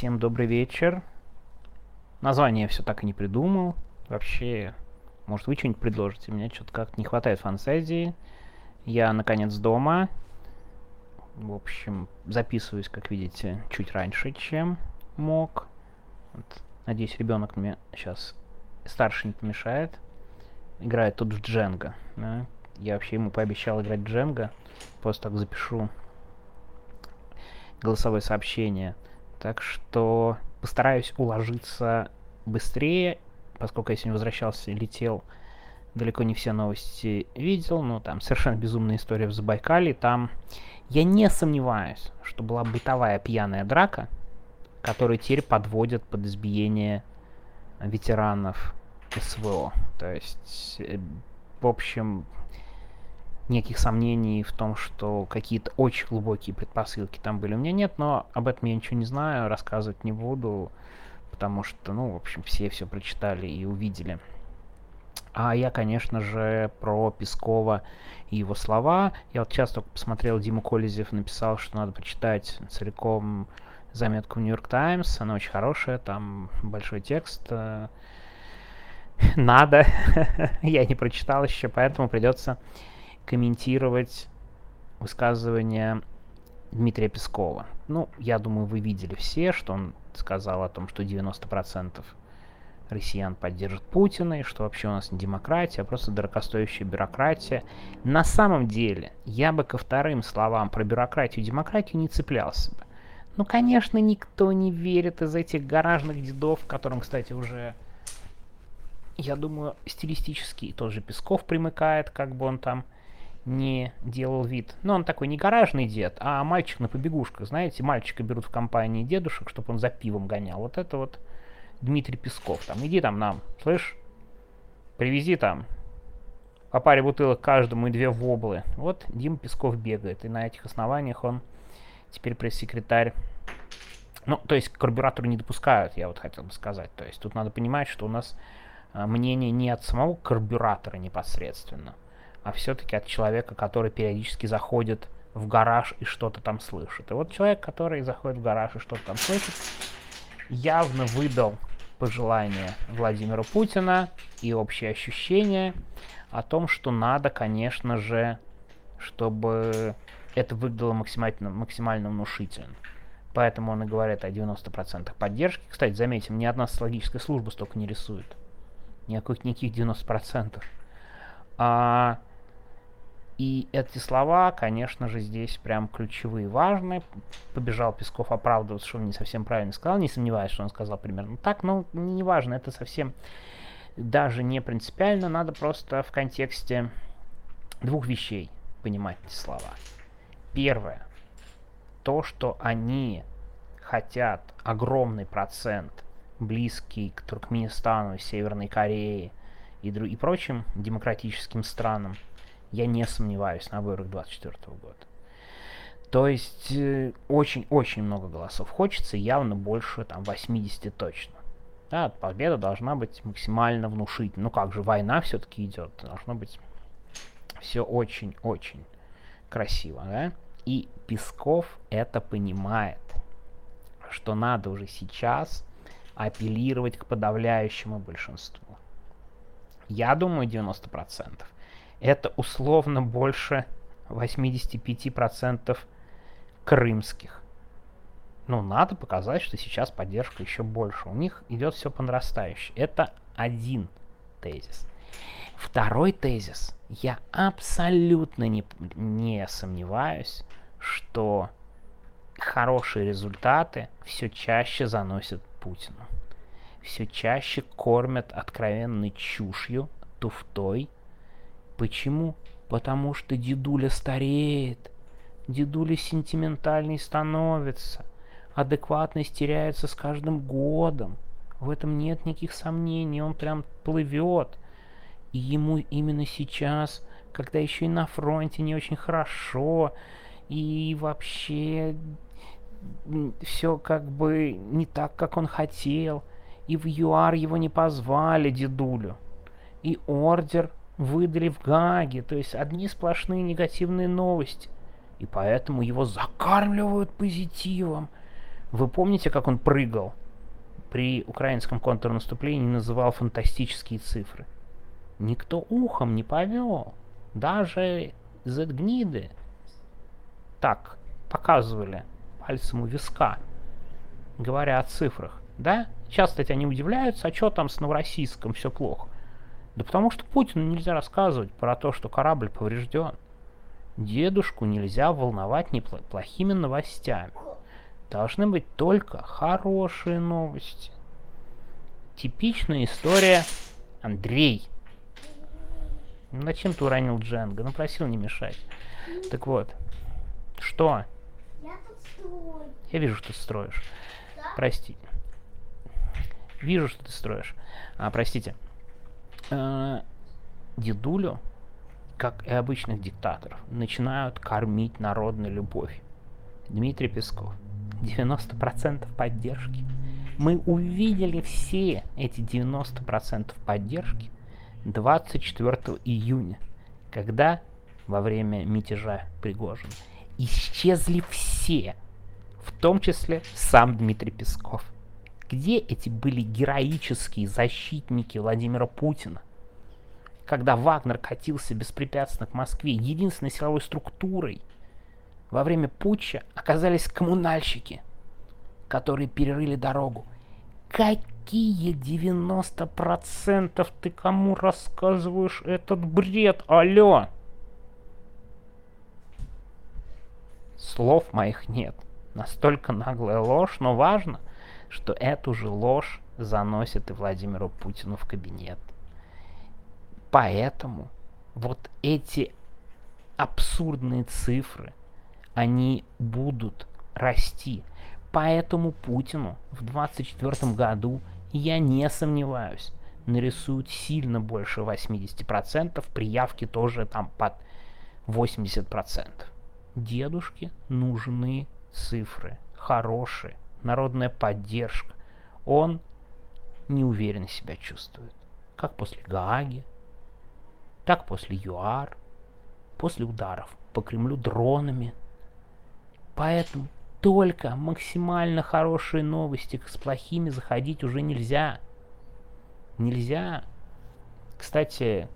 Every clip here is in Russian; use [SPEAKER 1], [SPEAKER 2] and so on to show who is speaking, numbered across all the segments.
[SPEAKER 1] Всем добрый вечер. Название я все так и не придумал. Вообще, может, вы что-нибудь предложите? Мне что-то как-то не хватает фантазии. Я, наконец, дома. В общем, записываюсь, как видите, чуть раньше, чем мог. Вот. Надеюсь, ребенок мне сейчас старший не помешает. Играет тут в Дженга. Да? Я вообще ему пообещал играть в Дженга. Просто так запишу голосовое сообщение. Так что постараюсь уложиться быстрее, поскольку я сегодня возвращался и летел, далеко не все новости видел, но там совершенно безумная история в Забайкале. Там я не сомневаюсь, что была бытовая пьяная драка, которую теперь подводят под избиение ветеранов СВО. То есть, э, в общем, неких сомнений в том, что какие-то очень глубокие предпосылки там были. У меня нет, но об этом я ничего не знаю, рассказывать не буду, потому что, ну, в общем, все все прочитали и увидели. А я, конечно же, про Пескова и его слова. Я вот сейчас только посмотрел, Дима Колезев написал, что надо почитать целиком заметку в Нью-Йорк Таймс. Она очень хорошая, там большой текст. Э, надо. я не прочитал еще, поэтому придется комментировать высказывание Дмитрия Пескова. Ну, я думаю, вы видели все, что он сказал о том, что 90% россиян поддержат Путина, и что вообще у нас не демократия, а просто дорогостоящая бюрократия. На самом деле, я бы ко вторым словам про бюрократию и демократию не цеплялся бы. Ну, конечно, никто не верит из этих гаражных дедов, которым, кстати, уже, я думаю, стилистически тоже Песков примыкает, как бы он там не делал вид. Но он такой не гаражный дед, а мальчик на побегушках. Знаете, мальчика берут в компании дедушек, чтобы он за пивом гонял. Вот это вот Дмитрий Песков. Там, иди там нам, слышь, привези там по паре бутылок каждому и две воблы. Вот Дим Песков бегает. И на этих основаниях он теперь пресс-секретарь. Ну, то есть карбюраторы не допускают, я вот хотел бы сказать. То есть тут надо понимать, что у нас а, мнение не от самого карбюратора непосредственно, а все-таки от человека, который периодически заходит в гараж и что-то там слышит. И вот человек, который заходит в гараж и что-то там слышит, явно выдал пожелания Владимира Путина и общее ощущение о том, что надо, конечно же, чтобы это выглядело максимально, максимально внушительно. Поэтому он и говорит о 90% поддержки. Кстати, заметим, ни одна социологическая служба столько не рисует. Никаких, никаких 90%. А и эти слова, конечно же, здесь прям ключевые, важные. Побежал Песков оправдываться, что он не совсем правильно сказал. Не сомневаюсь, что он сказал примерно так, но не важно, это совсем даже не принципиально. Надо просто в контексте двух вещей понимать эти слова. Первое. То, что они хотят огромный процент, близкий к Туркменистану, Северной Корее и, и прочим демократическим странам – я не сомневаюсь на выборах 24 года. То есть очень-очень э, много голосов хочется, явно больше там 80 точно. Да, победа должна быть максимально внушительной. Ну как же, война все-таки идет, должно быть все очень-очень красиво, да? И Песков это понимает, что надо уже сейчас апеллировать к подавляющему большинству. Я думаю, 90% это условно больше 85% крымских. Ну, надо показать, что сейчас поддержка еще больше. У них идет все по нарастающей. Это один тезис. Второй тезис. Я абсолютно не, не сомневаюсь, что хорошие результаты все чаще заносят Путину. Все чаще кормят откровенной чушью, туфтой, Почему? Потому что дедуля стареет. Дедуля сентиментальный становится. Адекватность теряется с каждым годом. В этом нет никаких сомнений. Он прям плывет. И ему именно сейчас, когда еще и на фронте не очень хорошо, и вообще все как бы не так, как он хотел, и в ЮАР его не позвали, дедулю, и ордер выдали в Гааге, то есть одни сплошные негативные новости. И поэтому его закармливают позитивом. Вы помните, как он прыгал при украинском контрнаступлении называл фантастические цифры? Никто ухом не повел. Даже Z-гниды так показывали пальцем у виска, говоря о цифрах. Да? Сейчас, кстати, они удивляются, а что там с Новороссийском все плохо? Да потому что Путину нельзя рассказывать про то, что корабль поврежден. Дедушку нельзя волновать неплохими новостями. Должны быть только хорошие новости. Типичная история Андрей. Ну, зачем ты уронил Дженга? Ну, просил не мешать. Так вот. Что?
[SPEAKER 2] Я тут строю.
[SPEAKER 1] Я вижу, что ты строишь.
[SPEAKER 2] Да?
[SPEAKER 1] Прости. Вижу, что ты строишь. А, простите. Э, дедулю, как и обычных диктаторов, начинают кормить народной любовь. Дмитрий Песков. 90% поддержки. Мы увидели все эти 90% поддержки 24 июня, когда во время мятежа Пригожина исчезли все, в том числе сам Дмитрий Песков. Где эти были героические защитники Владимира Путина? Когда Вагнер катился беспрепятственно к Москве, единственной силовой структурой во время путча оказались коммунальщики, которые перерыли дорогу. Какие 90% ты кому рассказываешь этот бред, алло? Слов моих нет. Настолько наглая ложь, но важно, что эту же ложь заносит и Владимиру Путину в кабинет. Поэтому вот эти абсурдные цифры, они будут расти. Поэтому Путину в 2024 году, я не сомневаюсь, нарисуют сильно больше 80%, при явке тоже там под 80%. Дедушке нужны цифры, хорошие, народная поддержка. Он неуверенно себя чувствует. Как после Гааги, так после ЮАР, после ударов по Кремлю дронами. Поэтому только максимально хорошие новости с плохими заходить уже нельзя. Нельзя. Кстати,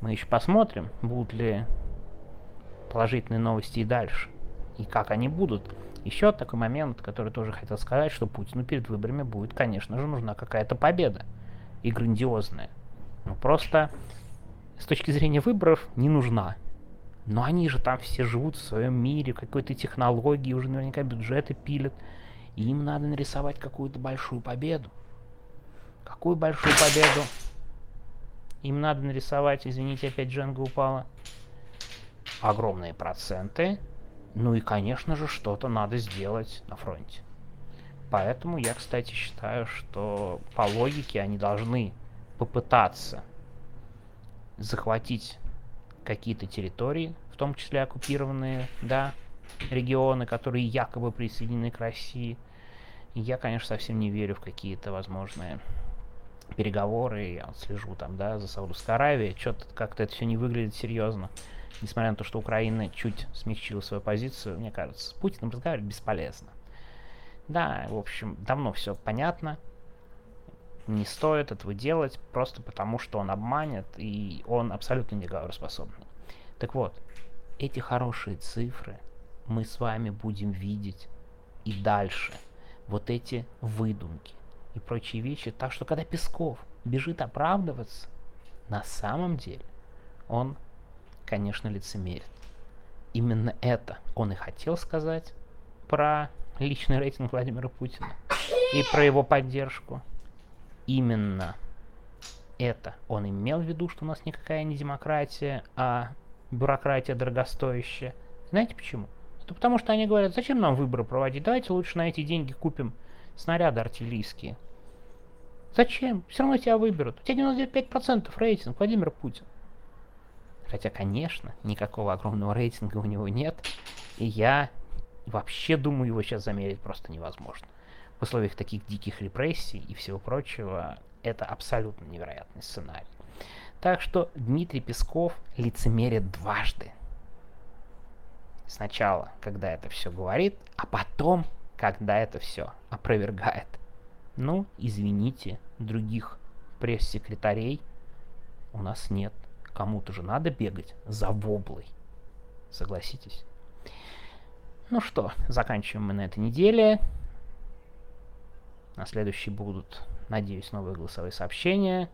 [SPEAKER 1] мы еще посмотрим, будут ли положительные новости и дальше. И как они будут. Еще такой момент, который тоже хотел сказать, что Путину перед выборами будет, конечно же, нужна какая-то победа. И грандиозная. Ну просто с точки зрения выборов не нужна. Но они же там все живут в своем мире, какой-то технологии, уже наверняка бюджеты пилят. И им надо нарисовать какую-то большую победу. Какую большую победу? Им надо нарисовать, извините, опять Дженга упала. Огромные проценты. Ну и, конечно же, что-то надо сделать на фронте. Поэтому я, кстати, считаю, что по логике они должны попытаться захватить какие-то территории, в том числе оккупированные, да, регионы, которые якобы присоединены к России. Я, конечно, совсем не верю в какие-то возможные переговоры. Я слежу там, да, за Саудовской Аравией. Что-то как-то это все не выглядит серьезно. Несмотря на то, что Украина чуть смягчила свою позицию, мне кажется, с Путиным разговаривать бесполезно. Да, в общем, давно все понятно не стоит этого делать, просто потому что он обманет, и он абсолютно не говороспособный. Так вот, эти хорошие цифры мы с вами будем видеть и дальше. Вот эти выдумки и прочие вещи. Так что, когда Песков бежит оправдываться, на самом деле он, конечно, лицемерит. Именно это он и хотел сказать про личный рейтинг Владимира Путина и про его поддержку именно это он имел в виду, что у нас никакая не демократия, а бюрократия дорогостоящая. Знаете почему? Это потому что они говорят, зачем нам выборы проводить, давайте лучше на эти деньги купим снаряды артиллерийские. Зачем? Все равно тебя выберут. У тебя 95% рейтинг, Владимир Путин. Хотя, конечно, никакого огромного рейтинга у него нет. И я вообще думаю, его сейчас замерить просто невозможно в условиях таких диких репрессий и всего прочего, это абсолютно невероятный сценарий. Так что Дмитрий Песков лицемерит дважды. Сначала, когда это все говорит, а потом, когда это все опровергает. Ну, извините, других пресс-секретарей у нас нет. Кому-то же надо бегать за воблой. Согласитесь? Ну что, заканчиваем мы на этой неделе. На следующей будут, надеюсь, новые голосовые сообщения.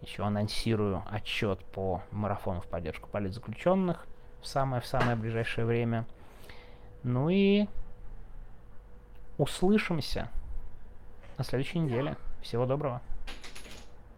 [SPEAKER 1] Еще анонсирую отчет по марафону в поддержку политзаключенных в самое-в самое ближайшее время. Ну и услышимся на следующей неделе. Всего доброго.